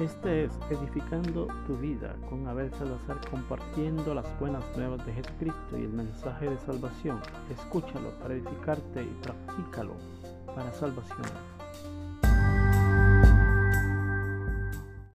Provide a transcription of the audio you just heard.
Este es Edificando tu vida con Abel Salazar compartiendo las buenas nuevas de Jesucristo y el mensaje de salvación. Escúchalo para edificarte y practícalo para salvación.